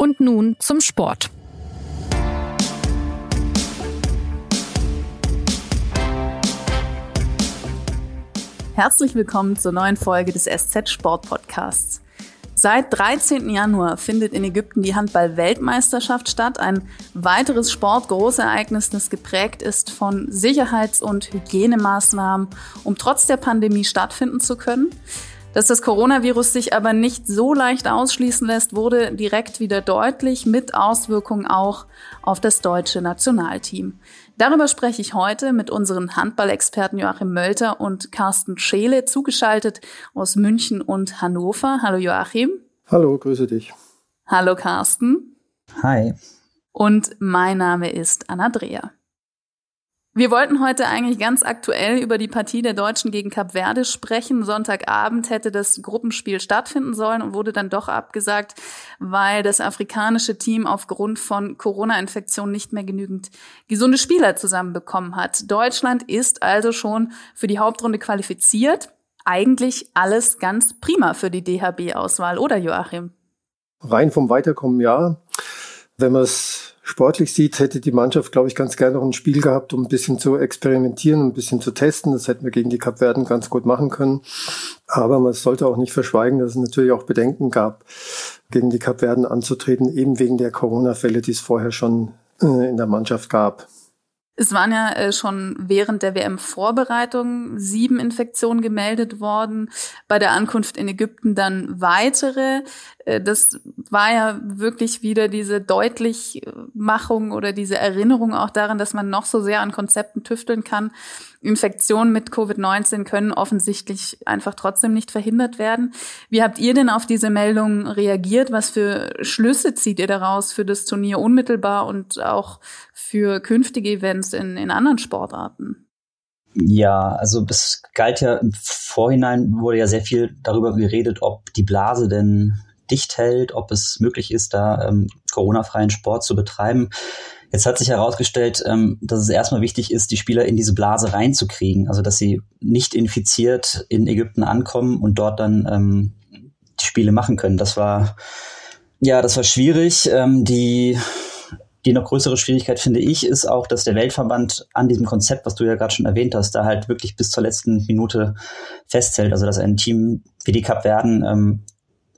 Und nun zum Sport. Herzlich willkommen zur neuen Folge des SZ Sport Podcasts. Seit 13. Januar findet in Ägypten die Handball-Weltmeisterschaft statt. Ein weiteres Sportgroßereignis, das geprägt ist von Sicherheits- und Hygienemaßnahmen, um trotz der Pandemie stattfinden zu können. Dass das Coronavirus sich aber nicht so leicht ausschließen lässt, wurde direkt wieder deutlich mit Auswirkungen auch auf das deutsche Nationalteam. Darüber spreche ich heute mit unseren Handballexperten Joachim Mölter und Carsten Scheele, zugeschaltet aus München und Hannover. Hallo Joachim. Hallo, grüße dich. Hallo Carsten. Hi. Und mein Name ist Anna Dreher. Wir wollten heute eigentlich ganz aktuell über die Partie der Deutschen gegen Kap Verde sprechen. Sonntagabend hätte das Gruppenspiel stattfinden sollen und wurde dann doch abgesagt, weil das afrikanische Team aufgrund von Corona-Infektionen nicht mehr genügend gesunde Spieler zusammenbekommen hat. Deutschland ist also schon für die Hauptrunde qualifiziert. Eigentlich alles ganz prima für die DHB-Auswahl, oder Joachim? Rein vom Weiterkommen ja. Wenn man es sportlich sieht, hätte die Mannschaft, glaube ich, ganz gerne noch ein Spiel gehabt, um ein bisschen zu experimentieren, ein bisschen zu testen. Das hätten wir gegen die Kapverden ganz gut machen können. Aber man sollte auch nicht verschweigen, dass es natürlich auch Bedenken gab, gegen die Kapverden anzutreten, eben wegen der Corona-Fälle, die es vorher schon äh, in der Mannschaft gab. Es waren ja äh, schon während der WM-Vorbereitung sieben Infektionen gemeldet worden, bei der Ankunft in Ägypten dann weitere. Äh, das war ja wirklich wieder diese Deutlichmachung oder diese Erinnerung auch daran, dass man noch so sehr an Konzepten tüfteln kann. Infektionen mit Covid-19 können offensichtlich einfach trotzdem nicht verhindert werden. Wie habt ihr denn auf diese Meldung reagiert? Was für Schlüsse zieht ihr daraus für das Turnier unmittelbar und auch für künftige Events in, in anderen Sportarten? Ja, also es galt ja im Vorhinein wurde ja sehr viel darüber geredet, ob die Blase denn dicht hält, ob es möglich ist, da ähm, Corona-freien Sport zu betreiben. Jetzt hat sich herausgestellt, ähm, dass es erstmal wichtig ist, die Spieler in diese Blase reinzukriegen, also dass sie nicht infiziert in Ägypten ankommen und dort dann ähm, die Spiele machen können. Das war ja, das war schwierig. Ähm, die die noch größere Schwierigkeit, finde ich, ist auch, dass der Weltverband an diesem Konzept, was du ja gerade schon erwähnt hast, da halt wirklich bis zur letzten Minute festhält. Also dass ein Team wie die Cup werden ähm,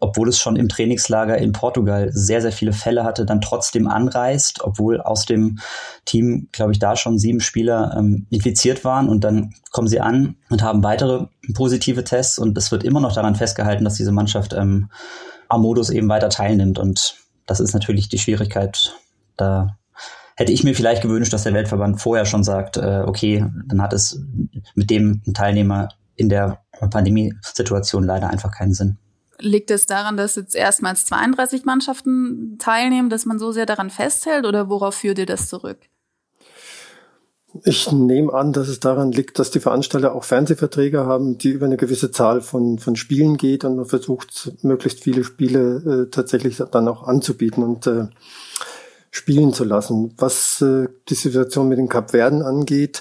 obwohl es schon im Trainingslager in Portugal sehr, sehr viele Fälle hatte, dann trotzdem anreist, obwohl aus dem Team, glaube ich, da schon sieben Spieler ähm, infiziert waren und dann kommen sie an und haben weitere positive Tests und es wird immer noch daran festgehalten, dass diese Mannschaft ähm, am Modus eben weiter teilnimmt und das ist natürlich die Schwierigkeit. Da hätte ich mir vielleicht gewünscht, dass der Weltverband vorher schon sagt, äh, okay, dann hat es mit dem Teilnehmer in der Pandemiesituation leider einfach keinen Sinn. Liegt es daran, dass jetzt erstmals 32 Mannschaften teilnehmen, dass man so sehr daran festhält oder worauf führt ihr das zurück? Ich nehme an, dass es daran liegt, dass die Veranstalter auch Fernsehverträge haben, die über eine gewisse Zahl von, von Spielen geht und man versucht, möglichst viele Spiele äh, tatsächlich dann auch anzubieten und äh, spielen zu lassen. Was äh, die Situation mit den Kapverden angeht,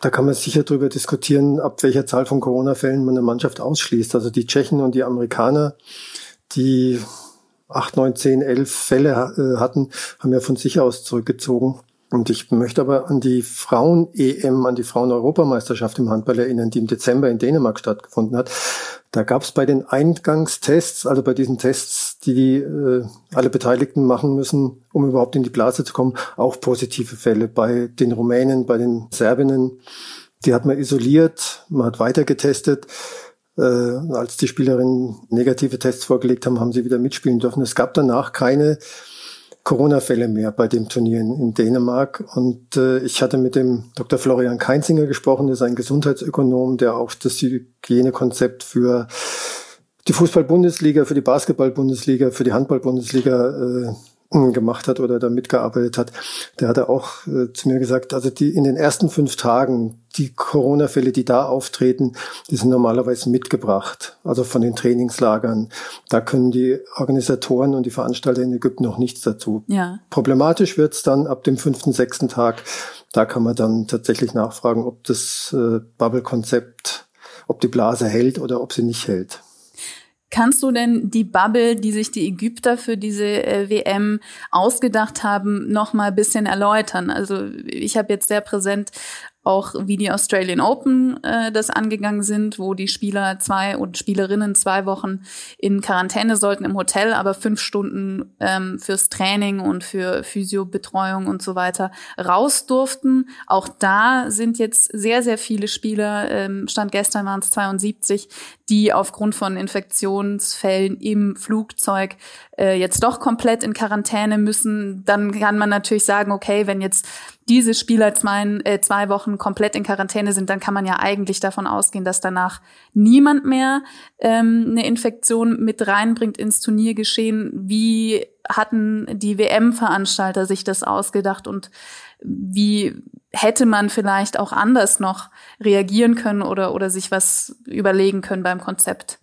da kann man sicher darüber diskutieren, ab welcher Zahl von Corona-Fällen man eine Mannschaft ausschließt. Also die Tschechen und die Amerikaner, die acht, neun, zehn, elf Fälle äh, hatten, haben ja von sich aus zurückgezogen. Und ich möchte aber an die Frauen-EM, an die Frauen-Europameisterschaft im Handball erinnern, die im Dezember in Dänemark stattgefunden hat. Da gab es bei den Eingangstests, also bei diesen Tests, die äh, alle Beteiligten machen müssen, um überhaupt in die Blase zu kommen, auch positive Fälle. Bei den Rumänen, bei den Serbinnen, die hat man isoliert, man hat weiter getestet. Äh, als die Spielerinnen negative Tests vorgelegt haben, haben sie wieder mitspielen dürfen. Es gab danach keine Corona-Fälle mehr bei dem Turnier in, Dänemark. Und äh, ich hatte mit dem Dr. Florian Keinzinger gesprochen, der ist ein Gesundheitsökonom, der auch das Hygienekonzept für die Fußball-Bundesliga, für die Basketball-Bundesliga, für die Handball-Bundesliga äh, gemacht hat oder da mitgearbeitet hat, der hatte auch äh, zu mir gesagt, also die in den ersten fünf Tagen, die Corona-Fälle, die da auftreten, die sind normalerweise mitgebracht, also von den Trainingslagern. Da können die Organisatoren und die Veranstalter in Ägypten noch nichts dazu. Ja. Problematisch wird's dann ab dem fünften, sechsten Tag. Da kann man dann tatsächlich nachfragen, ob das äh, Bubble-Konzept, ob die Blase hält oder ob sie nicht hält. Kannst du denn die Bubble, die sich die Ägypter für diese äh, WM ausgedacht haben, noch mal ein bisschen erläutern? Also ich habe jetzt sehr präsent auch wie die Australian Open äh, das angegangen sind, wo die Spieler zwei und Spielerinnen zwei Wochen in Quarantäne sollten im Hotel, aber fünf Stunden ähm, fürs Training und für Physiobetreuung und so weiter raus durften. Auch da sind jetzt sehr, sehr viele Spieler, ähm, Stand gestern waren es 72, die aufgrund von Infektionsfällen im Flugzeug äh, jetzt doch komplett in Quarantäne müssen. Dann kann man natürlich sagen, okay, wenn jetzt diese Spieler zwei, äh, zwei Wochen komplett in Quarantäne sind, dann kann man ja eigentlich davon ausgehen, dass danach niemand mehr ähm, eine Infektion mit reinbringt ins Turniergeschehen. Wie hatten die WM-Veranstalter sich das ausgedacht und wie hätte man vielleicht auch anders noch reagieren können oder, oder sich was überlegen können beim Konzept?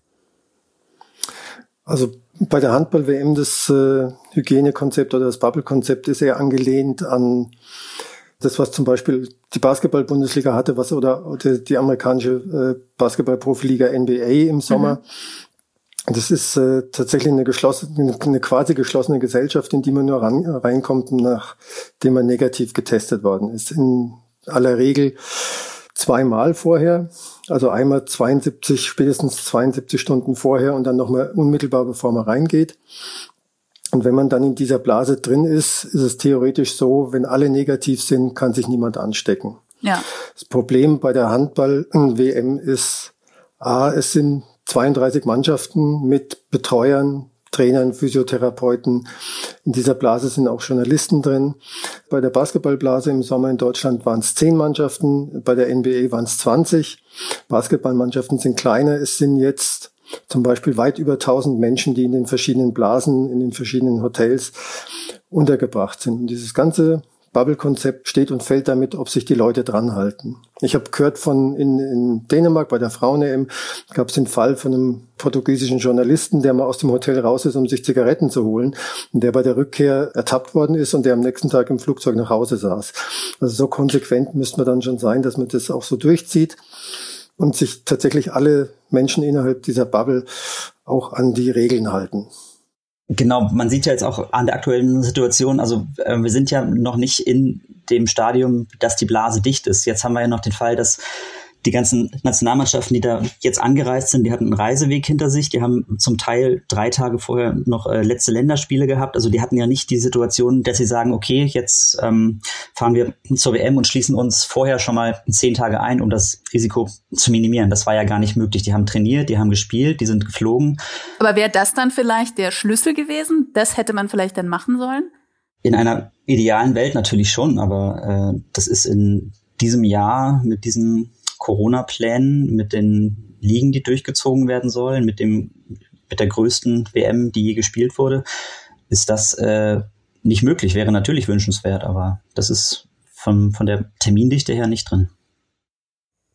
Also bei der Handball-WM das äh, Hygienekonzept oder das Bubble-Konzept ist eher angelehnt an das, was zum Beispiel die Basketball-Bundesliga hatte, was oder, oder die amerikanische äh, Basketball-Profiliga NBA im Sommer. Mhm. Das ist äh, tatsächlich eine geschlossene, eine quasi geschlossene Gesellschaft, in die man nur ran, reinkommt, nachdem man negativ getestet worden ist. In aller Regel zweimal vorher, also einmal 72, spätestens 72 Stunden vorher und dann nochmal unmittelbar, bevor man reingeht. Und wenn man dann in dieser Blase drin ist, ist es theoretisch so, wenn alle negativ sind, kann sich niemand anstecken. Ja. Das Problem bei der Handball-WM ist, A, es sind 32 Mannschaften mit Betreuern, Trainern, Physiotherapeuten. In dieser Blase sind auch Journalisten drin. Bei der Basketballblase im Sommer in Deutschland waren es zehn Mannschaften, bei der NBA waren es 20. Basketballmannschaften sind kleiner. Es sind jetzt zum Beispiel weit über 1000 Menschen, die in den verschiedenen Blasen, in den verschiedenen Hotels untergebracht sind. Und dieses ganze Bubble-Konzept steht und fällt damit, ob sich die Leute dran halten. Ich habe gehört von in, in Dänemark bei der Frauen-EM gab es den Fall von einem portugiesischen Journalisten, der mal aus dem Hotel raus ist, um sich Zigaretten zu holen und der bei der Rückkehr ertappt worden ist und der am nächsten Tag im Flugzeug nach Hause saß. Also so konsequent müsste man dann schon sein, dass man das auch so durchzieht und sich tatsächlich alle Menschen innerhalb dieser Bubble auch an die Regeln halten. Genau, man sieht ja jetzt auch an der aktuellen Situation, also äh, wir sind ja noch nicht in dem Stadium, dass die Blase dicht ist. Jetzt haben wir ja noch den Fall, dass die ganzen Nationalmannschaften, die da jetzt angereist sind, die hatten einen Reiseweg hinter sich. Die haben zum Teil drei Tage vorher noch äh, letzte Länderspiele gehabt. Also die hatten ja nicht die Situation, dass sie sagen, okay, jetzt ähm, fahren wir zur WM und schließen uns vorher schon mal zehn Tage ein, um das Risiko zu minimieren. Das war ja gar nicht möglich. Die haben trainiert, die haben gespielt, die sind geflogen. Aber wäre das dann vielleicht der Schlüssel gewesen? Das hätte man vielleicht dann machen sollen? In einer idealen Welt natürlich schon, aber äh, das ist in diesem Jahr mit diesem Corona-Plänen, mit den Ligen, die durchgezogen werden sollen, mit dem mit der größten WM, die je gespielt wurde, ist das äh, nicht möglich. Wäre natürlich wünschenswert, aber das ist von, von der Termindichte her nicht drin.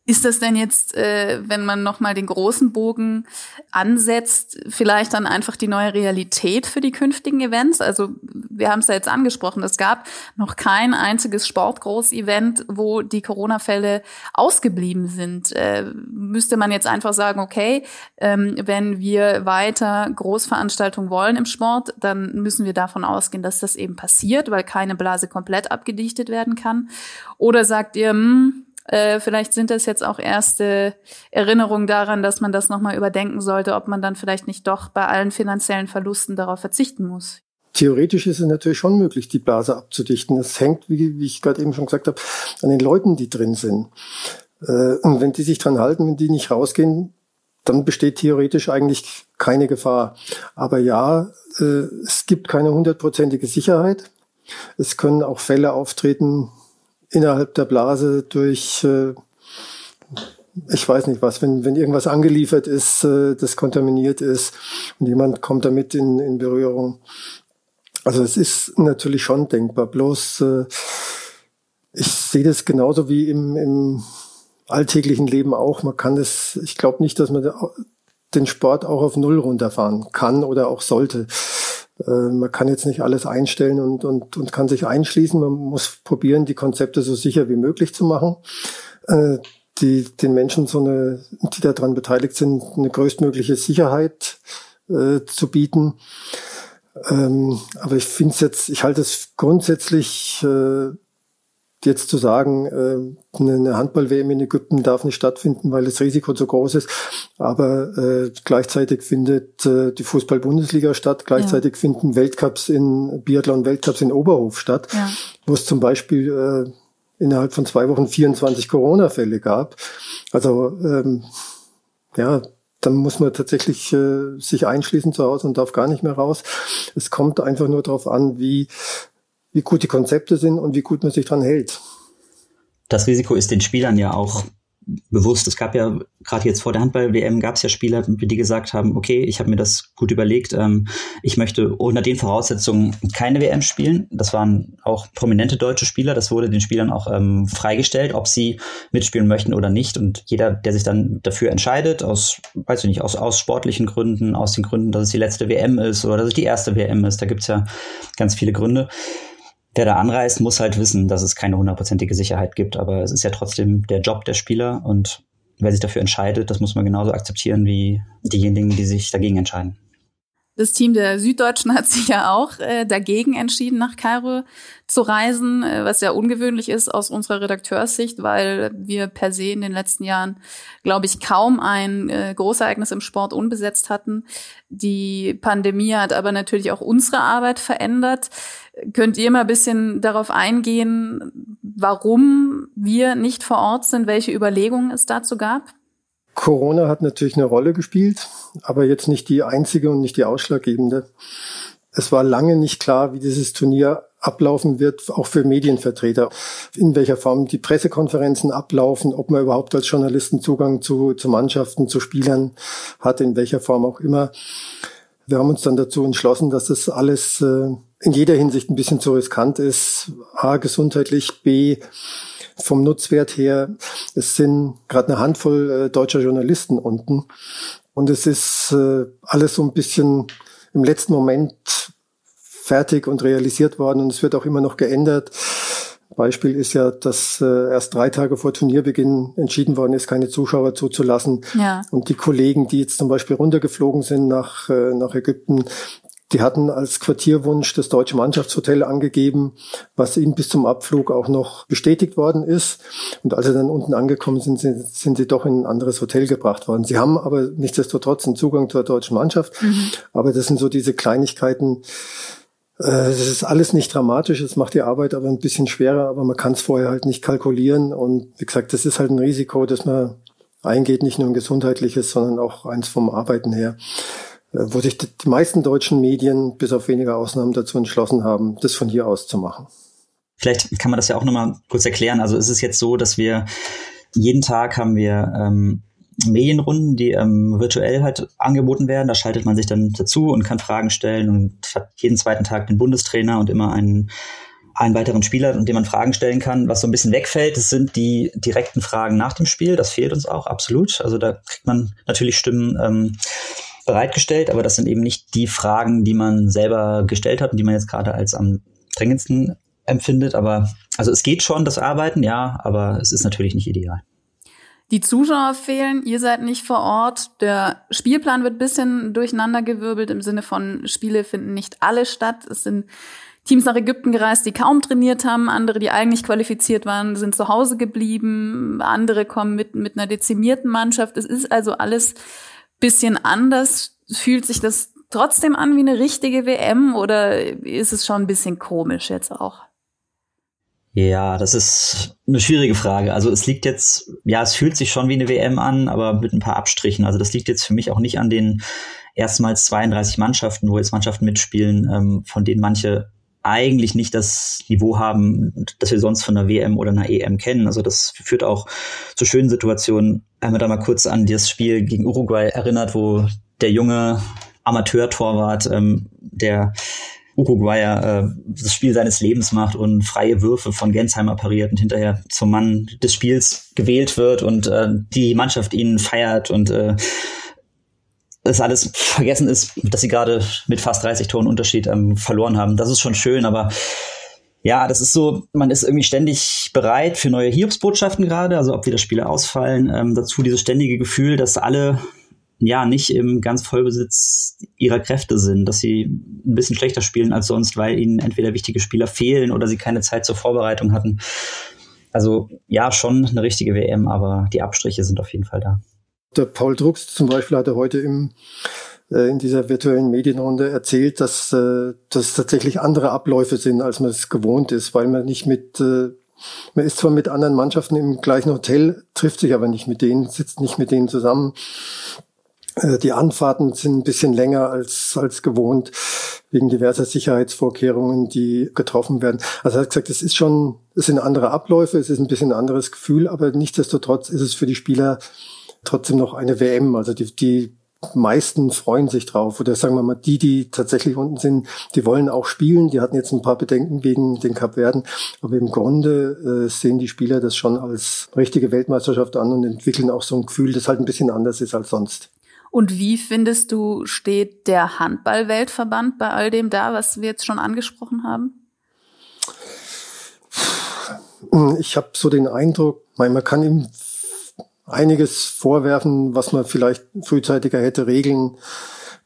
Ist das denn jetzt, äh, wenn man nochmal den großen Bogen ansetzt, vielleicht dann einfach die neue Realität für die künftigen Events? Also wir haben es ja jetzt angesprochen, es gab noch kein einziges Sportgroß-Event, wo die Corona-Fälle ausgeblieben sind. Äh, müsste man jetzt einfach sagen, okay, ähm, wenn wir weiter Großveranstaltungen wollen im Sport, dann müssen wir davon ausgehen, dass das eben passiert, weil keine Blase komplett abgedichtet werden kann. Oder sagt ihr, mh, hm, äh, vielleicht sind das jetzt auch erste Erinnerungen daran, dass man das nochmal überdenken sollte, ob man dann vielleicht nicht doch bei allen finanziellen Verlusten darauf verzichten muss. Theoretisch ist es natürlich schon möglich, die Blase abzudichten. Es hängt, wie, wie ich gerade eben schon gesagt habe, an den Leuten, die drin sind. Äh, und wenn die sich dran halten, wenn die nicht rausgehen, dann besteht theoretisch eigentlich keine Gefahr. Aber ja, äh, es gibt keine hundertprozentige Sicherheit. Es können auch Fälle auftreten, innerhalb der Blase durch, äh, ich weiß nicht was, wenn, wenn irgendwas angeliefert ist, äh, das kontaminiert ist und jemand kommt damit in, in Berührung. Also es ist natürlich schon denkbar. Bloß äh, ich sehe das genauso wie im, im alltäglichen Leben auch. Man kann das, ich glaube nicht, dass man den Sport auch auf Null runterfahren kann oder auch sollte. Äh, man kann jetzt nicht alles einstellen und, und, und kann sich einschließen. Man muss probieren, die Konzepte so sicher wie möglich zu machen. Äh, die den Menschen so eine, die daran beteiligt sind, eine größtmögliche Sicherheit äh, zu bieten. Ähm, aber ich finde jetzt, ich halte es grundsätzlich jetzt zu sagen, äh, eine Handball-WM in Ägypten darf nicht stattfinden, weil das Risiko zu groß ist. Aber äh, gleichzeitig findet äh, die Fußball-Bundesliga statt. Gleichzeitig ja. finden Weltcups in Biathlon-Weltcups in Oberhof statt, ja. wo es zum Beispiel äh, innerhalb von zwei Wochen 24 Corona-Fälle gab. Also ähm, ja, dann muss man tatsächlich äh, sich einschließen zu Hause und darf gar nicht mehr raus. Es kommt einfach nur darauf an, wie, wie gut die Konzepte sind und wie gut man sich dran hält. Das Risiko ist den Spielern ja auch bewusst. Es gab ja gerade jetzt vor der Handball-WM gab es ja Spieler, die gesagt haben, okay, ich habe mir das gut überlegt, ähm, ich möchte unter den Voraussetzungen keine WM spielen. Das waren auch prominente deutsche Spieler. Das wurde den Spielern auch ähm, freigestellt, ob sie mitspielen möchten oder nicht. Und jeder, der sich dann dafür entscheidet, aus, weiß ich nicht, aus, aus sportlichen Gründen, aus den Gründen, dass es die letzte WM ist oder dass es die erste WM ist, da gibt's ja ganz viele Gründe wer da anreist, muss halt wissen, dass es keine hundertprozentige Sicherheit gibt. Aber es ist ja trotzdem der Job der Spieler und wer sich dafür entscheidet, das muss man genauso akzeptieren wie diejenigen, die sich dagegen entscheiden. Das Team der Süddeutschen hat sich ja auch äh, dagegen entschieden, nach Kairo zu reisen, äh, was ja ungewöhnlich ist aus unserer Redakteurssicht, weil wir per se in den letzten Jahren, glaube ich, kaum ein äh, Großereignis im Sport unbesetzt hatten. Die Pandemie hat aber natürlich auch unsere Arbeit verändert. Könnt ihr mal ein bisschen darauf eingehen, warum wir nicht vor Ort sind, welche Überlegungen es dazu gab? Corona hat natürlich eine Rolle gespielt, aber jetzt nicht die einzige und nicht die ausschlaggebende. Es war lange nicht klar, wie dieses Turnier ablaufen wird, auch für Medienvertreter, in welcher Form die Pressekonferenzen ablaufen, ob man überhaupt als Journalisten Zugang zu, zu Mannschaften, zu Spielern hat, in welcher Form auch immer. Wir haben uns dann dazu entschlossen, dass das alles äh, in jeder Hinsicht ein bisschen zu riskant ist. A, gesundheitlich, B, vom Nutzwert her. Es sind gerade eine Handvoll äh, deutscher Journalisten unten. Und es ist äh, alles so ein bisschen im letzten Moment fertig und realisiert worden. Und es wird auch immer noch geändert. Beispiel ist ja, dass äh, erst drei Tage vor Turnierbeginn entschieden worden ist, keine Zuschauer zuzulassen. Ja. Und die Kollegen, die jetzt zum Beispiel runtergeflogen sind nach, äh, nach Ägypten, die hatten als Quartierwunsch das deutsche Mannschaftshotel angegeben, was ihnen bis zum Abflug auch noch bestätigt worden ist. Und als sie dann unten angekommen sind, sind, sind sie doch in ein anderes Hotel gebracht worden. Sie haben aber nichtsdestotrotz einen Zugang zur deutschen Mannschaft. Mhm. Aber das sind so diese Kleinigkeiten, das äh, ist alles nicht dramatisch, es macht die Arbeit aber ein bisschen schwerer, aber man kann es vorher halt nicht kalkulieren. Und wie gesagt, das ist halt ein Risiko, das man eingeht, nicht nur ein gesundheitliches, sondern auch eins vom Arbeiten her, wo sich die meisten deutschen Medien bis auf wenige Ausnahmen dazu entschlossen haben, das von hier aus zu machen. Vielleicht kann man das ja auch nochmal kurz erklären. Also ist es jetzt so, dass wir jeden Tag haben wir ähm, Medienrunden, die ähm, virtuell halt angeboten werden. Da schaltet man sich dann dazu und kann Fragen stellen und hat jeden zweiten Tag den Bundestrainer und immer einen, einen weiteren Spieler, dem man Fragen stellen kann. Was so ein bisschen wegfällt, das sind die direkten Fragen nach dem Spiel. Das fehlt uns auch absolut. Also da kriegt man natürlich Stimmen ähm, bereitgestellt, aber das sind eben nicht die Fragen, die man selber gestellt hat und die man jetzt gerade als am drängendsten empfindet. Aber also es geht schon, das Arbeiten, ja, aber es ist natürlich nicht ideal. Die Zuschauer fehlen, ihr seid nicht vor Ort. Der Spielplan wird bisschen durcheinandergewirbelt im Sinne von Spiele finden nicht alle statt. Es sind Teams nach Ägypten gereist, die kaum trainiert haben, andere, die eigentlich qualifiziert waren, sind zu Hause geblieben, andere kommen mit, mit einer dezimierten Mannschaft. Es ist also alles bisschen anders. Fühlt sich das trotzdem an wie eine richtige WM oder ist es schon ein bisschen komisch jetzt auch? Ja, das ist eine schwierige Frage. Also es liegt jetzt, ja, es fühlt sich schon wie eine WM an, aber mit ein paar Abstrichen. Also das liegt jetzt für mich auch nicht an den erstmals 32 Mannschaften, wo jetzt Mannschaften mitspielen, ähm, von denen manche eigentlich nicht das Niveau haben, das wir sonst von einer WM oder einer EM kennen. Also das führt auch zu schönen Situationen. Einmal da mal kurz an das Spiel gegen Uruguay erinnert, wo der junge Amateur-Torwart, ähm, der Uruguayer äh, das Spiel seines Lebens macht und freie Würfe von Gensheimer pariert und hinterher zum Mann des Spiels gewählt wird und äh, die Mannschaft ihn feiert und äh, das alles vergessen ist, dass sie gerade mit fast 30 Toren Unterschied ähm, verloren haben. Das ist schon schön, aber Ja, das ist so, man ist irgendwie ständig bereit für neue Hiobsbotschaften gerade, also ob wieder Spiele ausfallen. Ähm, dazu dieses ständige Gefühl, dass alle ja nicht im ganz Vollbesitz ihrer Kräfte sind, dass sie ein bisschen schlechter spielen als sonst, weil ihnen entweder wichtige Spieler fehlen oder sie keine Zeit zur Vorbereitung hatten. Also ja, schon eine richtige WM, aber die Abstriche sind auf jeden Fall da. Der Paul Drucks zum Beispiel hatte heute im äh, in dieser virtuellen Medienrunde erzählt, dass äh, das tatsächlich andere Abläufe sind, als man es gewohnt ist, weil man nicht mit äh, man ist zwar mit anderen Mannschaften im gleichen Hotel, trifft sich aber nicht mit denen, sitzt nicht mit denen zusammen. Die Anfahrten sind ein bisschen länger als, als gewohnt, wegen diverser Sicherheitsvorkehrungen, die getroffen werden. Also er hat gesagt, es ist schon, es sind andere Abläufe, es ist ein bisschen ein anderes Gefühl, aber nichtsdestotrotz ist es für die Spieler trotzdem noch eine WM. Also die, die meisten freuen sich drauf. Oder sagen wir mal, die, die tatsächlich unten sind, die wollen auch spielen. Die hatten jetzt ein paar Bedenken wegen den Kapverden. Aber im Grunde äh, sehen die Spieler das schon als richtige Weltmeisterschaft an und entwickeln auch so ein Gefühl, das halt ein bisschen anders ist als sonst. Und wie findest du, steht der Handball-Weltverband bei all dem da, was wir jetzt schon angesprochen haben? Ich habe so den Eindruck, man kann ihm einiges vorwerfen, was man vielleicht frühzeitiger hätte regeln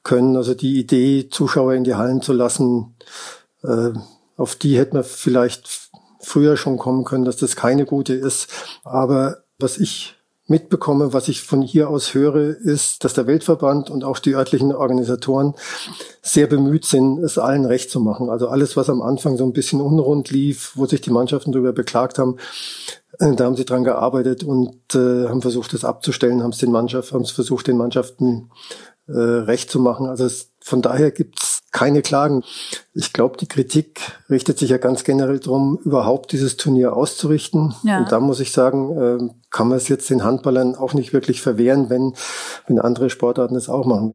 können. Also die Idee, Zuschauer in die Hallen zu lassen, äh, auf die hätte man vielleicht früher schon kommen können, dass das keine gute ist. Aber was ich mitbekomme, was ich von hier aus höre, ist, dass der Weltverband und auch die örtlichen Organisatoren sehr bemüht sind, es allen recht zu machen. Also alles, was am Anfang so ein bisschen unrund lief, wo sich die Mannschaften darüber beklagt haben, da haben sie dran gearbeitet und äh, haben versucht, das abzustellen, haben es den Mannschaften, haben es versucht, den Mannschaften äh, recht zu machen. Also es, von daher gibt's keine Klagen. Ich glaube, die Kritik richtet sich ja ganz generell darum, überhaupt dieses Turnier auszurichten. Ja. Und da muss ich sagen, äh, kann man es jetzt den Handballern auch nicht wirklich verwehren, wenn, wenn andere Sportarten es auch machen.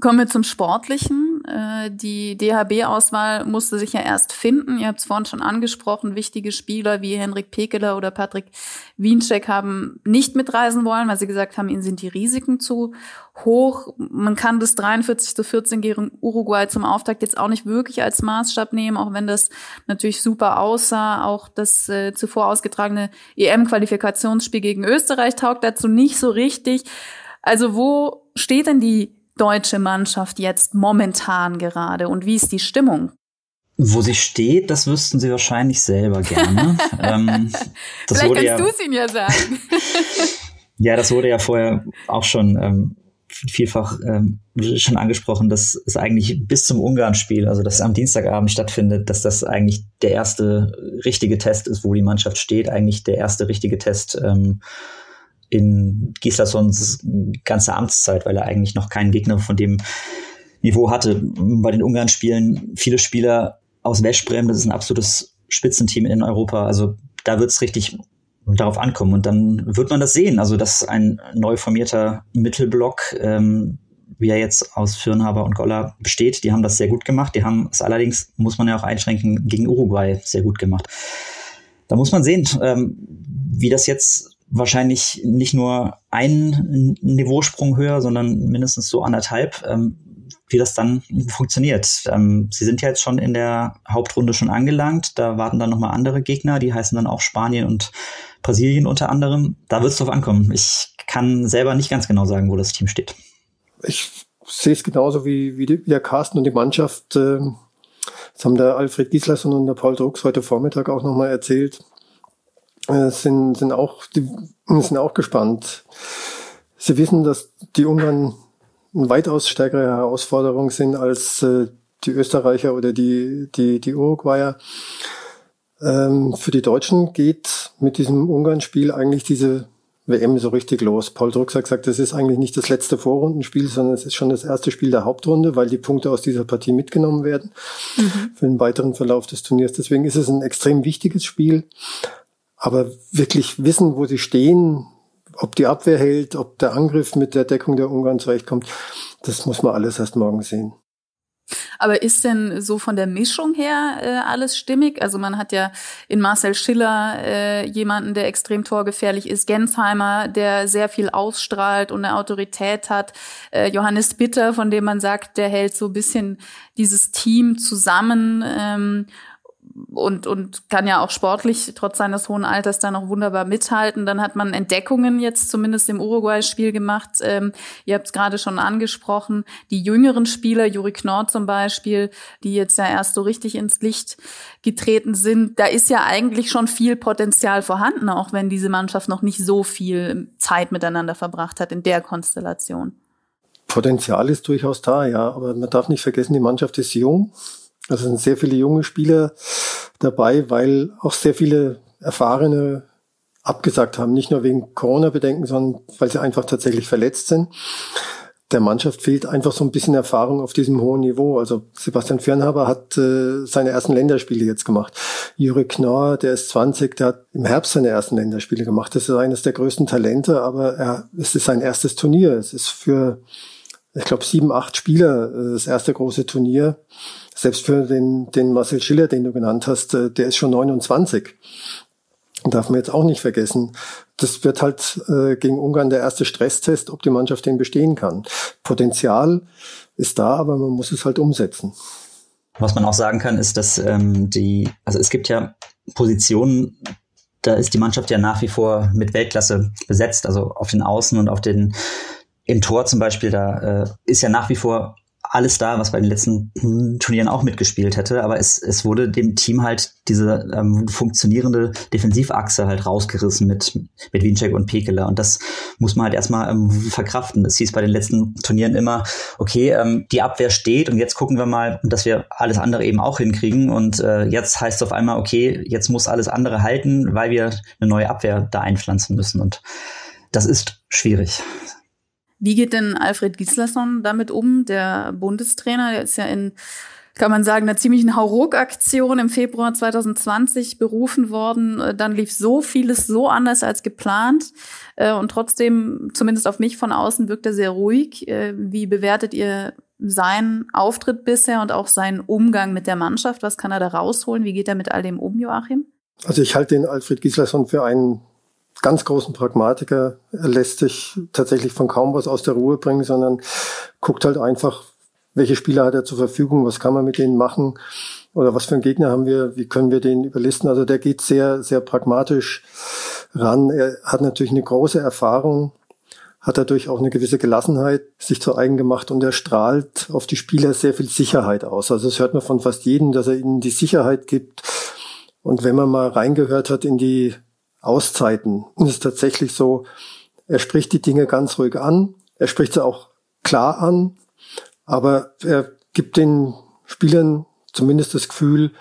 Kommen wir zum Sportlichen. Äh, die DHB-Auswahl musste sich ja erst finden. Ihr habt es vorhin schon angesprochen. Wichtige Spieler wie Henrik Pekeler oder Patrick Wiencheck haben nicht mitreisen wollen, weil sie gesagt haben, ihnen sind die Risiken zu hoch. Man kann das 43 zu 14 gegen Uruguay zum Auftakt jetzt auch nicht wirklich als Maßstab nehmen, auch wenn das natürlich super aussah. Auch das äh, zuvor ausgetragene EM-Qualifikationsspiel gegen Österreich taugt dazu nicht so richtig. Also wo steht denn die deutsche Mannschaft jetzt momentan gerade und wie ist die Stimmung? Wo sie steht, das wüssten sie wahrscheinlich selber gerne. ähm, Vielleicht kannst ja, du es ihnen ja sagen. ja, das wurde ja vorher auch schon ähm, vielfach ähm, schon angesprochen, dass es eigentlich bis zum Ungarn-Spiel, also das am Dienstagabend stattfindet, dass das eigentlich der erste richtige Test ist, wo die Mannschaft steht, eigentlich der erste richtige Test ähm, in Gislassons ganze Amtszeit, weil er eigentlich noch keinen Gegner von dem Niveau hatte. Bei den Ungarn-Spielen viele Spieler aus Westbrem, das ist ein absolutes Spitzenteam in Europa. Also da wird es richtig darauf ankommen und dann wird man das sehen. Also dass ein neu formierter Mittelblock, ähm, wie er jetzt aus Firnhaber und Goller besteht, die haben das sehr gut gemacht. Die haben es allerdings, muss man ja auch einschränken, gegen Uruguay sehr gut gemacht. Da muss man sehen, ähm, wie das jetzt wahrscheinlich nicht nur einen Niveausprung höher, sondern mindestens so anderthalb, ähm, wie das dann funktioniert. Ähm, sie sind ja jetzt schon in der Hauptrunde schon angelangt. Da warten dann nochmal andere Gegner, die heißen dann auch Spanien und Brasilien unter anderem. Da wird es drauf ankommen. Ich kann selber nicht ganz genau sagen, wo das Team steht. Ich sehe es genauso wie, wie, der Carsten und die Mannschaft. Äh, das haben der Alfred Gislason und der Paul Drucks heute Vormittag auch nochmal erzählt äh, sind, sind, auch, die, sind auch gespannt. Sie wissen, dass die Ungarn eine weitaus stärkere Herausforderung sind als äh, die Österreicher oder die, die, die Uruguayer. Ähm, für die Deutschen geht mit diesem Ungarn-Spiel eigentlich diese WM so richtig los. Paul Druck hat gesagt, das ist eigentlich nicht das letzte Vorrundenspiel, sondern es ist schon das erste Spiel der Hauptrunde, weil die Punkte aus dieser Partie mitgenommen werden mhm. für den weiteren Verlauf des Turniers. Deswegen ist es ein extrem wichtiges Spiel. Aber wirklich wissen, wo sie stehen, ob die Abwehr hält, ob der Angriff mit der Deckung der Ungarn zurechtkommt, das muss man alles erst morgen sehen. Aber ist denn so von der Mischung her äh, alles stimmig? Also man hat ja in Marcel Schiller äh, jemanden, der extrem torgefährlich ist, Gensheimer, der sehr viel ausstrahlt und eine Autorität hat, äh, Johannes Bitter, von dem man sagt, der hält so ein bisschen dieses Team zusammen. Ähm, und, und kann ja auch sportlich trotz seines hohen Alters da noch wunderbar mithalten. Dann hat man Entdeckungen jetzt zumindest im Uruguay-Spiel gemacht. Ähm, ihr habt es gerade schon angesprochen. Die jüngeren Spieler, Juri Knorr zum Beispiel, die jetzt ja erst so richtig ins Licht getreten sind, da ist ja eigentlich schon viel Potenzial vorhanden, auch wenn diese Mannschaft noch nicht so viel Zeit miteinander verbracht hat in der Konstellation. Potenzial ist durchaus da, ja, aber man darf nicht vergessen, die Mannschaft ist jung. Also sind sehr viele junge Spieler dabei, weil auch sehr viele erfahrene abgesagt haben, nicht nur wegen Corona-Bedenken, sondern weil sie einfach tatsächlich verletzt sind. Der Mannschaft fehlt einfach so ein bisschen Erfahrung auf diesem hohen Niveau. Also Sebastian Fernhaber hat äh, seine ersten Länderspiele jetzt gemacht. Jure Knorr, der ist 20, der hat im Herbst seine ersten Länderspiele gemacht. Das ist eines der größten Talente, aber er, es ist sein erstes Turnier. Es ist für, ich glaube, sieben, acht Spieler äh, das erste große Turnier selbst für den, den Marcel Schiller, den du genannt hast, äh, der ist schon 29. Darf man jetzt auch nicht vergessen. Das wird halt äh, gegen Ungarn der erste Stresstest, ob die Mannschaft den bestehen kann. Potenzial ist da, aber man muss es halt umsetzen. Was man auch sagen kann, ist, dass ähm, die, also es gibt ja Positionen, da ist die Mannschaft ja nach wie vor mit Weltklasse besetzt, also auf den Außen und auf den im Tor zum Beispiel, da äh, ist ja nach wie vor alles da, was bei den letzten Turnieren auch mitgespielt hätte, aber es, es wurde dem Team halt diese ähm, funktionierende Defensivachse halt rausgerissen mit, mit Winczek und Pekela und das muss man halt erstmal ähm, verkraften. Es hieß bei den letzten Turnieren immer, okay, ähm, die Abwehr steht und jetzt gucken wir mal, dass wir alles andere eben auch hinkriegen und äh, jetzt heißt es auf einmal, okay, jetzt muss alles andere halten, weil wir eine neue Abwehr da einpflanzen müssen und das ist schwierig. Wie geht denn Alfred Gislason damit um, der Bundestrainer? Der ist ja in, kann man sagen, einer ziemlichen Hauruck-Aktion im Februar 2020 berufen worden. Äh, dann lief so vieles so anders als geplant. Äh, und trotzdem, zumindest auf mich von außen, wirkt er sehr ruhig. Äh, wie bewertet ihr seinen Auftritt bisher und auch seinen Umgang mit der Mannschaft? Was kann er da rausholen? Wie geht er mit all dem um, Joachim? Also ich halte den Alfred Gislason für einen ganz großen Pragmatiker. Er lässt sich tatsächlich von kaum was aus der Ruhe bringen, sondern guckt halt einfach, welche Spieler hat er zur Verfügung, was kann man mit denen machen oder was für einen Gegner haben wir, wie können wir den überlisten. Also der geht sehr, sehr pragmatisch ran. Er hat natürlich eine große Erfahrung, hat dadurch auch eine gewisse Gelassenheit sich zu eigen gemacht und er strahlt auf die Spieler sehr viel Sicherheit aus. Also das hört man von fast jedem, dass er ihnen die Sicherheit gibt. Und wenn man mal reingehört hat in die Auszeiten. Und es ist tatsächlich so, er spricht die Dinge ganz ruhig an, er spricht sie auch klar an, aber er gibt den Spielern zumindest das Gefühl,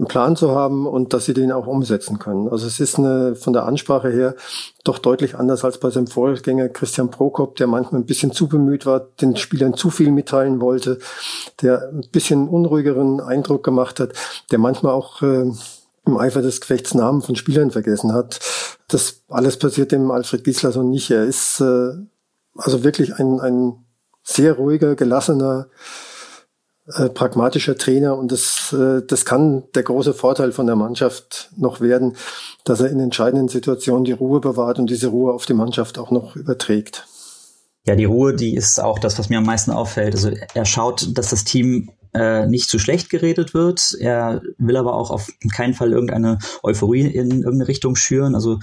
einen Plan zu haben und dass sie den auch umsetzen können. Also es ist eine, von der Ansprache her doch deutlich anders als bei seinem Vorgänger Christian Prokop, der manchmal ein bisschen zu bemüht war, den Spielern zu viel mitteilen wollte, der ein bisschen unruhigeren Eindruck gemacht hat, der manchmal auch äh, im Eifer des Gefechts Namen von Spielern vergessen hat. Das alles passiert dem Alfred Gislason nicht. Er ist äh, also wirklich ein, ein sehr ruhiger, gelassener, äh, pragmatischer Trainer und das, äh, das kann der große Vorteil von der Mannschaft noch werden, dass er in entscheidenden Situationen die Ruhe bewahrt und diese Ruhe auf die Mannschaft auch noch überträgt. Ja, die Ruhe, die ist auch das, was mir am meisten auffällt. Also er schaut, dass das Team äh, nicht zu schlecht geredet wird. Er will aber auch auf keinen Fall irgendeine Euphorie in irgendeine Richtung schüren. Also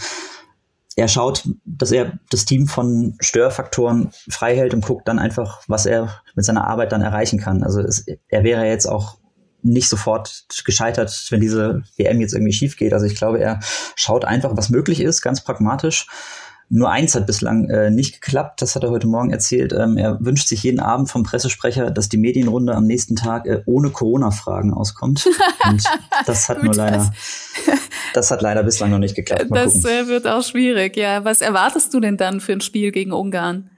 er schaut, dass er das Team von Störfaktoren frei hält und guckt dann einfach, was er mit seiner Arbeit dann erreichen kann. Also es, er wäre jetzt auch nicht sofort gescheitert, wenn diese WM jetzt irgendwie schief geht. Also ich glaube, er schaut einfach, was möglich ist, ganz pragmatisch nur eins hat bislang äh, nicht geklappt, das hat er heute Morgen erzählt. Ähm, er wünscht sich jeden Abend vom Pressesprecher, dass die Medienrunde am nächsten Tag äh, ohne Corona-Fragen auskommt. Und das hat nur leider, das hat leider bislang noch nicht geklappt. Mal das äh, wird auch schwierig, ja. Was erwartest du denn dann für ein Spiel gegen Ungarn?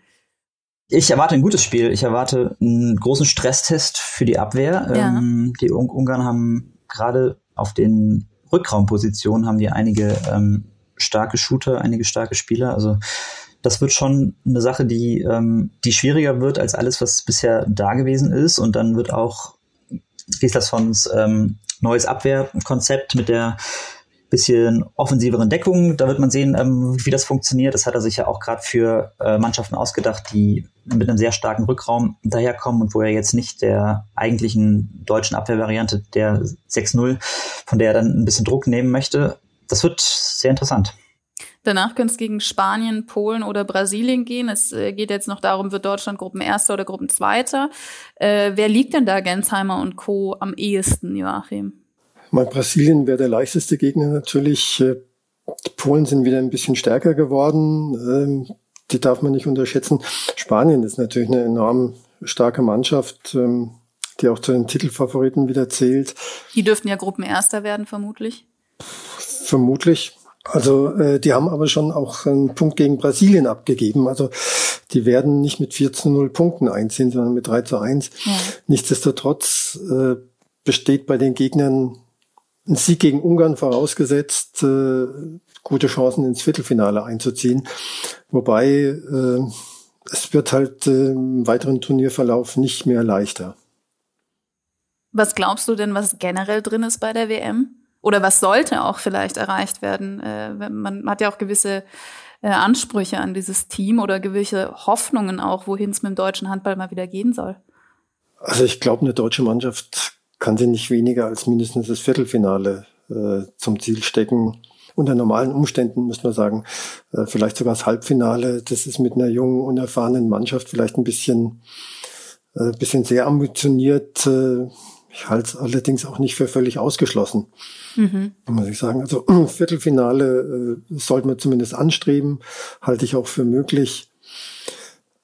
Ich erwarte ein gutes Spiel. Ich erwarte einen großen Stresstest für die Abwehr. Ja. Ähm, die Ungarn haben gerade auf den Rückraumpositionen haben die einige ähm, starke Shooter, einige starke Spieler. Also das wird schon eine Sache, die, ähm, die schwieriger wird als alles, was bisher da gewesen ist. Und dann wird auch Gislassons ähm, neues Abwehrkonzept mit der bisschen offensiveren Deckung. Da wird man sehen, ähm, wie das funktioniert. Das hat er sich ja auch gerade für äh, Mannschaften ausgedacht, die mit einem sehr starken Rückraum daherkommen und wo er jetzt nicht der eigentlichen deutschen Abwehrvariante der 6-0 von der er dann ein bisschen Druck nehmen möchte. Das wird sehr interessant. Danach könnte es gegen Spanien, Polen oder Brasilien gehen. Es äh, geht jetzt noch darum, wird Deutschland Gruppenerster oder Gruppenzweiter. Äh, wer liegt denn da Gensheimer und Co. am ehesten, Joachim? Mal Brasilien wäre der leichteste Gegner natürlich. Äh, die Polen sind wieder ein bisschen stärker geworden. Ähm, die darf man nicht unterschätzen. Spanien ist natürlich eine enorm starke Mannschaft, ähm, die auch zu den Titelfavoriten wieder zählt. Die dürften ja Gruppenerster werden, vermutlich. Vermutlich. Also äh, die haben aber schon auch einen Punkt gegen Brasilien abgegeben. Also die werden nicht mit 4 zu 0 Punkten einziehen, sondern mit 3 zu 1. Ja. Nichtsdestotrotz äh, besteht bei den Gegnern ein Sieg gegen Ungarn vorausgesetzt, äh, gute Chancen ins Viertelfinale einzuziehen. Wobei äh, es wird halt äh, im weiteren Turnierverlauf nicht mehr leichter. Was glaubst du denn, was generell drin ist bei der WM? Oder was sollte auch vielleicht erreicht werden? Äh, man hat ja auch gewisse äh, Ansprüche an dieses Team oder gewisse Hoffnungen auch, wohin es mit dem deutschen Handball mal wieder gehen soll. Also ich glaube, eine deutsche Mannschaft kann sie nicht weniger als mindestens das Viertelfinale äh, zum Ziel stecken. Unter normalen Umständen muss man sagen, äh, vielleicht sogar das Halbfinale. Das ist mit einer jungen, unerfahrenen Mannschaft vielleicht ein bisschen, äh, bisschen sehr ambitioniert. Äh, ich halte es allerdings auch nicht für völlig ausgeschlossen, mhm. muss ich sagen. Also Viertelfinale äh, sollte man zumindest anstreben, halte ich auch für möglich.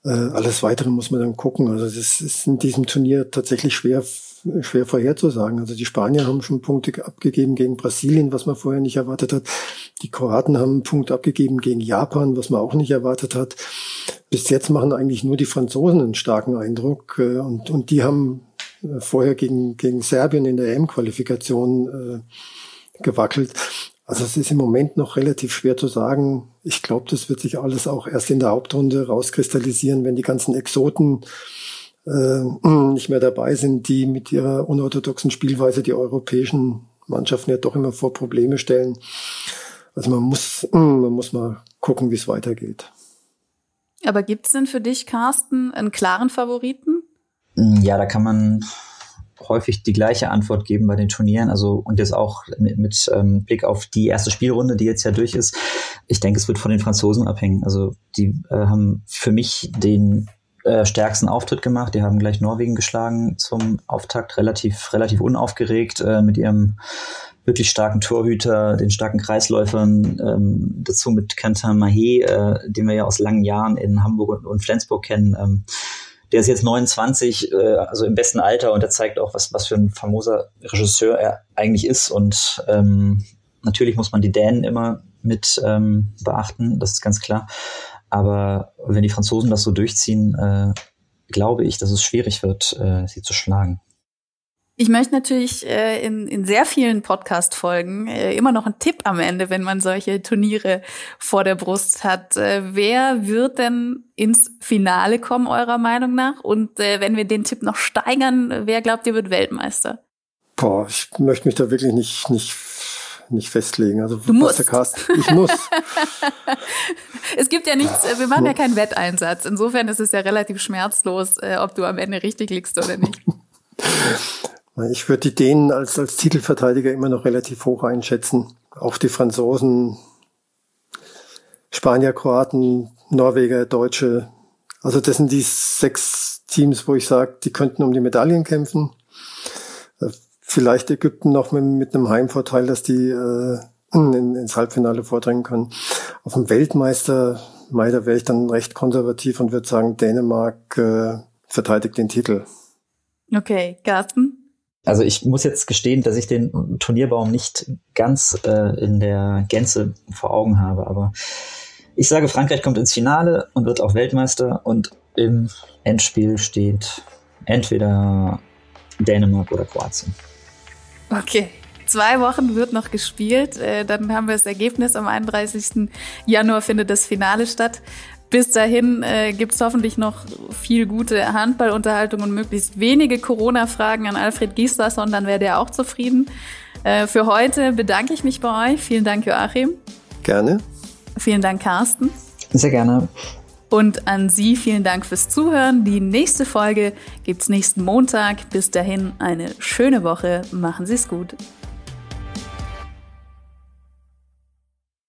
Äh, alles Weitere muss man dann gucken. Also das ist in diesem Turnier tatsächlich schwer schwer vorherzusagen. Also die Spanier haben schon Punkte abgegeben gegen Brasilien, was man vorher nicht erwartet hat. Die Kroaten haben einen Punkt abgegeben gegen Japan, was man auch nicht erwartet hat. Bis jetzt machen eigentlich nur die Franzosen einen starken Eindruck äh, und, und die haben vorher gegen, gegen Serbien in der EM-Qualifikation äh, gewackelt. Also es ist im Moment noch relativ schwer zu sagen. Ich glaube, das wird sich alles auch erst in der Hauptrunde rauskristallisieren, wenn die ganzen Exoten äh, nicht mehr dabei sind, die mit ihrer unorthodoxen Spielweise die europäischen Mannschaften ja doch immer vor Probleme stellen. Also man muss, man muss mal gucken, wie es weitergeht. Aber gibt es denn für dich, Carsten, einen klaren Favoriten? Ja, da kann man häufig die gleiche Antwort geben bei den Turnieren. Also und jetzt auch mit, mit ähm, Blick auf die erste Spielrunde, die jetzt ja durch ist. Ich denke, es wird von den Franzosen abhängen. Also die äh, haben für mich den äh, stärksten Auftritt gemacht. Die haben gleich Norwegen geschlagen zum Auftakt, relativ, relativ unaufgeregt äh, mit ihrem wirklich starken Torhüter, den starken Kreisläufern, ähm, dazu mit Quentin Mahé, äh, den wir ja aus langen Jahren in Hamburg und, und Flensburg kennen. Ähm, der ist jetzt 29, äh, also im besten Alter und der zeigt auch, was, was für ein famoser Regisseur er eigentlich ist. Und ähm, natürlich muss man die Dänen immer mit ähm, beachten, das ist ganz klar. Aber wenn die Franzosen das so durchziehen, äh, glaube ich, dass es schwierig wird, äh, sie zu schlagen. Ich möchte natürlich äh, in, in sehr vielen Podcast-Folgen äh, immer noch einen Tipp am Ende, wenn man solche Turniere vor der Brust hat. Äh, wer wird denn ins Finale kommen, eurer Meinung nach? Und äh, wenn wir den Tipp noch steigern, wer glaubt ihr wird Weltmeister? Boah, ich möchte mich da wirklich nicht, nicht nicht festlegen. Also du musst. Cast, ich muss. es gibt ja nichts, wir machen ja keinen Wetteinsatz. Insofern ist es ja relativ schmerzlos, äh, ob du am Ende richtig liegst oder nicht. Ich würde die Dänen als, als Titelverteidiger immer noch relativ hoch einschätzen. Auch die Franzosen, Spanier, Kroaten, Norweger, Deutsche. Also das sind die sechs Teams, wo ich sage, die könnten um die Medaillen kämpfen. Vielleicht Ägypten noch mit, mit einem Heimvorteil, dass die äh, in, ins Halbfinale vordringen können. Auf dem Weltmeister, Mai, da wäre ich dann recht konservativ und würde sagen, Dänemark äh, verteidigt den Titel. Okay, Carsten? Also ich muss jetzt gestehen, dass ich den Turnierbaum nicht ganz äh, in der Gänze vor Augen habe, aber ich sage, Frankreich kommt ins Finale und wird auch Weltmeister und im Endspiel steht entweder Dänemark oder Kroatien. Okay. Zwei Wochen wird noch gespielt. Äh, dann haben wir das Ergebnis. Am 31. Januar findet das Finale statt. Bis dahin äh, gibt es hoffentlich noch viel gute Handballunterhaltung und möglichst wenige Corona-Fragen an Alfred Gislason, dann wäre der auch zufrieden. Äh, für heute bedanke ich mich bei euch. Vielen Dank, Joachim. Gerne. Vielen Dank, Carsten. Sehr gerne. Und an Sie vielen Dank fürs Zuhören. Die nächste Folge gibt's nächsten Montag. Bis dahin eine schöne Woche. Machen Sie es gut.